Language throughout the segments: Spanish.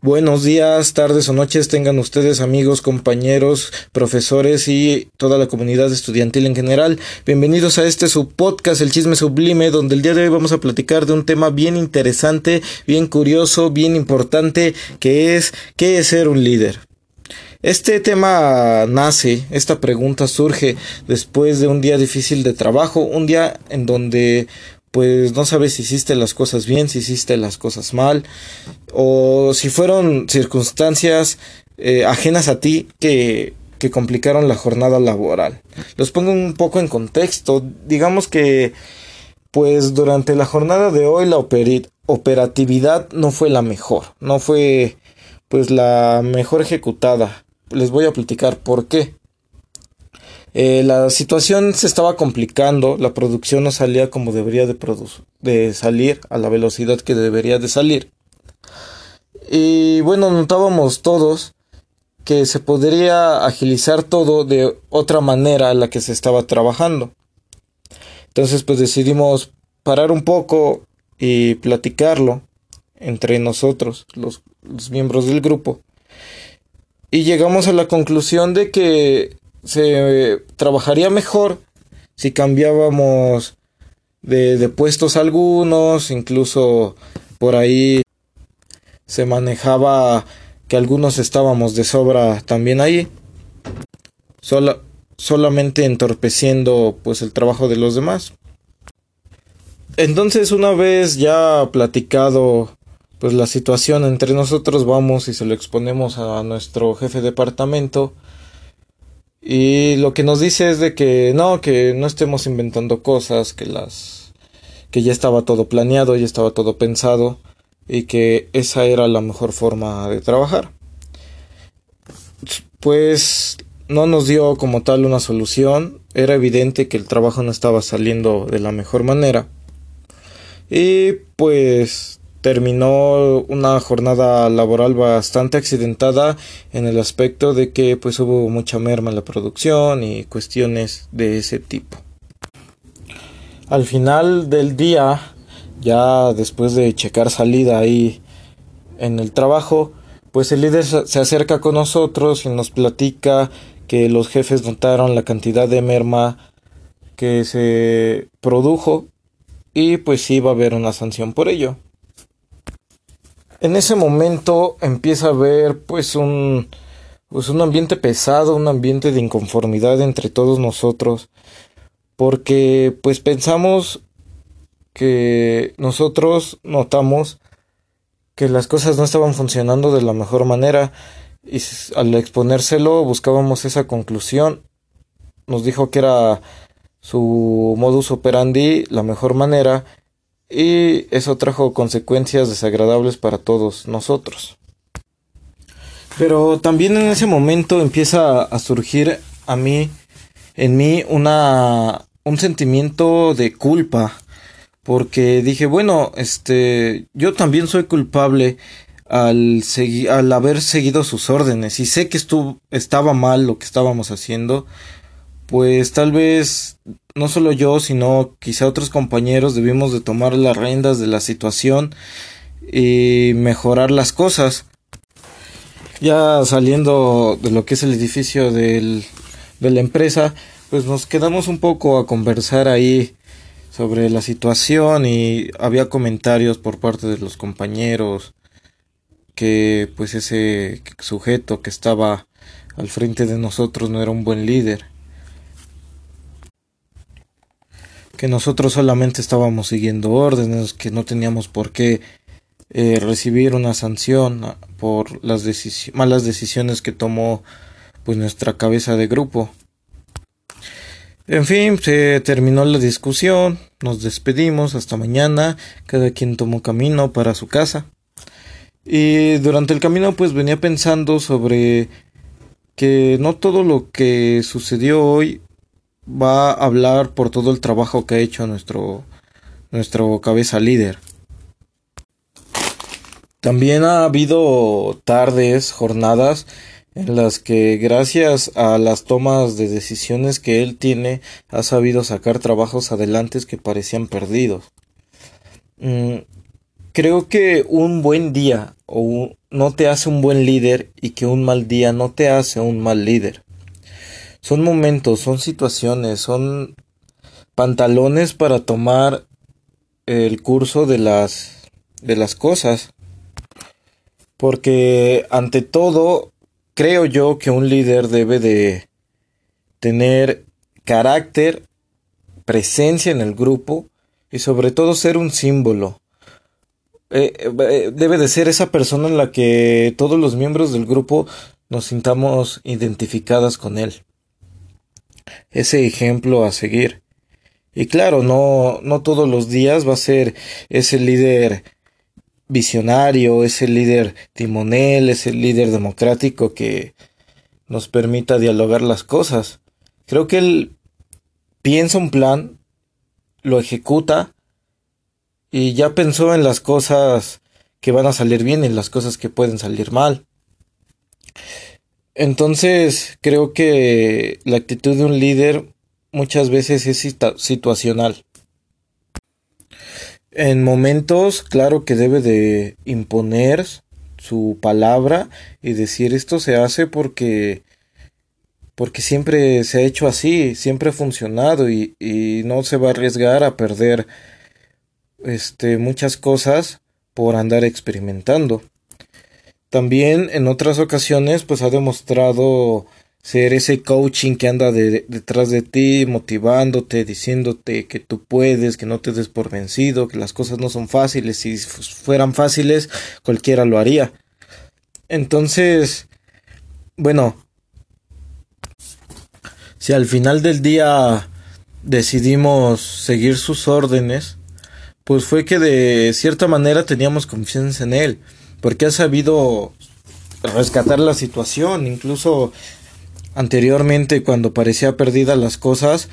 Buenos días, tardes o noches tengan ustedes amigos, compañeros, profesores y toda la comunidad estudiantil en general. Bienvenidos a este su podcast El Chisme Sublime, donde el día de hoy vamos a platicar de un tema bien interesante, bien curioso, bien importante, que es ¿qué es ser un líder? Este tema nace, esta pregunta surge después de un día difícil de trabajo, un día en donde pues no sabes si hiciste las cosas bien, si hiciste las cosas mal, o si fueron circunstancias eh, ajenas a ti que, que complicaron la jornada laboral. Los pongo un poco en contexto. Digamos que, pues durante la jornada de hoy la operatividad no fue la mejor, no fue pues la mejor ejecutada. Les voy a platicar por qué. Eh, la situación se estaba complicando, la producción no salía como debería de, de salir, a la velocidad que debería de salir. Y bueno, notábamos todos que se podría agilizar todo de otra manera a la que se estaba trabajando. Entonces pues decidimos parar un poco y platicarlo entre nosotros, los miembros del grupo. Y llegamos a la conclusión de que se trabajaría mejor si cambiábamos de, de puestos algunos, incluso por ahí se manejaba que algunos estábamos de sobra también ahí, solamente entorpeciendo pues el trabajo de los demás. Entonces una vez ya platicado pues la situación entre nosotros vamos y se lo exponemos a nuestro jefe de departamento y lo que nos dice es de que no, que no estemos inventando cosas, que las que ya estaba todo planeado, ya estaba todo pensado y que esa era la mejor forma de trabajar. Pues no nos dio como tal una solución, era evidente que el trabajo no estaba saliendo de la mejor manera. Y pues terminó una jornada laboral bastante accidentada en el aspecto de que pues hubo mucha merma en la producción y cuestiones de ese tipo. Al final del día, ya después de checar salida ahí en el trabajo, pues el líder se acerca con nosotros y nos platica que los jefes notaron la cantidad de merma que se produjo y pues sí va a haber una sanción por ello. En ese momento empieza a haber pues un pues un ambiente pesado, un ambiente de inconformidad entre todos nosotros, porque pues pensamos que nosotros notamos que las cosas no estaban funcionando de la mejor manera y al exponérselo buscábamos esa conclusión. Nos dijo que era su modus operandi la mejor manera y eso trajo consecuencias desagradables para todos nosotros. Pero también en ese momento empieza a surgir a mí, en mí, una, un sentimiento de culpa, porque dije, bueno, este, yo también soy culpable al, al haber seguido sus órdenes y sé que estuvo, estaba mal lo que estábamos haciendo, pues tal vez no solo yo, sino quizá otros compañeros debimos de tomar las riendas de la situación y mejorar las cosas. Ya saliendo de lo que es el edificio de la empresa, pues nos quedamos un poco a conversar ahí sobre la situación y había comentarios por parte de los compañeros que pues ese sujeto que estaba al frente de nosotros no era un buen líder que nosotros solamente estábamos siguiendo órdenes, que no teníamos por qué eh, recibir una sanción por las malas decisiones que tomó pues nuestra cabeza de grupo. En fin, se terminó la discusión, nos despedimos hasta mañana, cada quien tomó camino para su casa. Y durante el camino pues venía pensando sobre que no todo lo que sucedió hoy va a hablar por todo el trabajo que ha hecho nuestro, nuestro cabeza líder. También ha habido tardes, jornadas en las que gracias a las tomas de decisiones que él tiene ha sabido sacar trabajos adelante que parecían perdidos. Mm, creo que un buen día o no te hace un buen líder y que un mal día no te hace un mal líder. Son momentos, son situaciones, son pantalones para tomar el curso de las de las cosas. Porque ante todo, creo yo que un líder debe de tener carácter, presencia en el grupo y sobre todo ser un símbolo. Eh, eh, debe de ser esa persona en la que todos los miembros del grupo nos sintamos identificadas con él. Ese ejemplo a seguir. Y claro, no, no todos los días va a ser ese líder visionario, ese líder timonel, ese líder democrático que nos permita dialogar las cosas. Creo que él piensa un plan, lo ejecuta y ya pensó en las cosas que van a salir bien y las cosas que pueden salir mal. Entonces, creo que la actitud de un líder muchas veces es situacional. En momentos, claro que debe de imponer su palabra y decir esto se hace porque porque siempre se ha hecho así, siempre ha funcionado y, y no se va a arriesgar a perder este, muchas cosas por andar experimentando. También en otras ocasiones pues ha demostrado ser ese coaching que anda detrás de ti, motivándote, diciéndote que tú puedes, que no te des por vencido, que las cosas no son fáciles, si fueran fáciles cualquiera lo haría. Entonces, bueno, si al final del día decidimos seguir sus órdenes, pues fue que de cierta manera teníamos confianza en él, porque ha sabido rescatar la situación, incluso anteriormente cuando parecía perdida las cosas,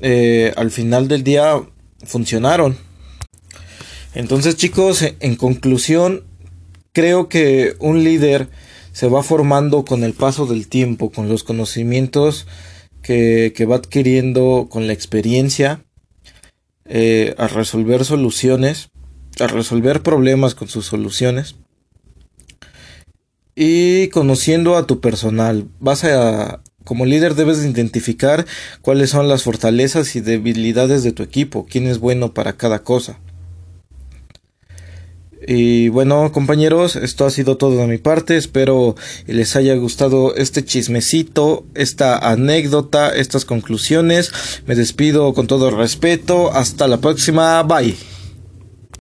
eh, al final del día funcionaron. Entonces chicos, en conclusión, creo que un líder se va formando con el paso del tiempo, con los conocimientos que, que va adquiriendo con la experiencia eh, a resolver soluciones, a resolver problemas con sus soluciones. Y conociendo a tu personal, vas a, como líder debes identificar cuáles son las fortalezas y debilidades de tu equipo, quién es bueno para cada cosa. Y bueno, compañeros, esto ha sido todo de mi parte. Espero les haya gustado este chismecito, esta anécdota, estas conclusiones. Me despido con todo respeto. Hasta la próxima. Bye.